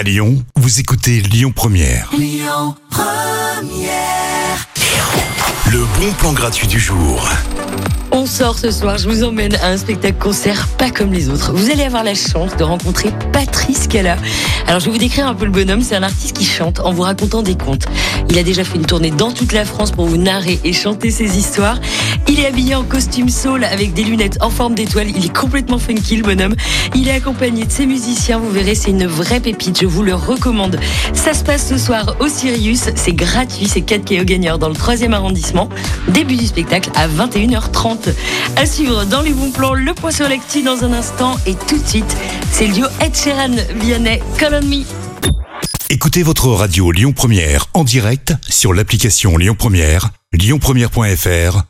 À Lyon, vous écoutez Lyon Première. Le bon plan gratuit du jour. On sort ce soir, je vous emmène à un spectacle concert pas comme les autres. Vous allez avoir la chance de rencontrer Patrice Cala. Alors je vais vous décrire un peu le bonhomme, c'est un artiste qui chante en vous racontant des contes. Il a déjà fait une tournée dans toute la France pour vous narrer et chanter ses histoires. Il est habillé en costume soul avec des lunettes en forme d'étoile, il est complètement funky le bonhomme. Il est accompagné de ses musiciens, vous verrez, c'est une vraie pépite, je vous le recommande. Ça se passe ce soir au Sirius, c'est gratuit, c'est 4 KO gagneurs dans le 3e arrondissement. Début du spectacle à 21h30. À suivre dans les bons plans, le point sur l'actu dans un instant et tout de suite, c'est le duo Ed Sheeran, Vianney, Call Me. Écoutez votre radio Lyon Première en direct sur l'application Lyon Première, lyonpremière.fr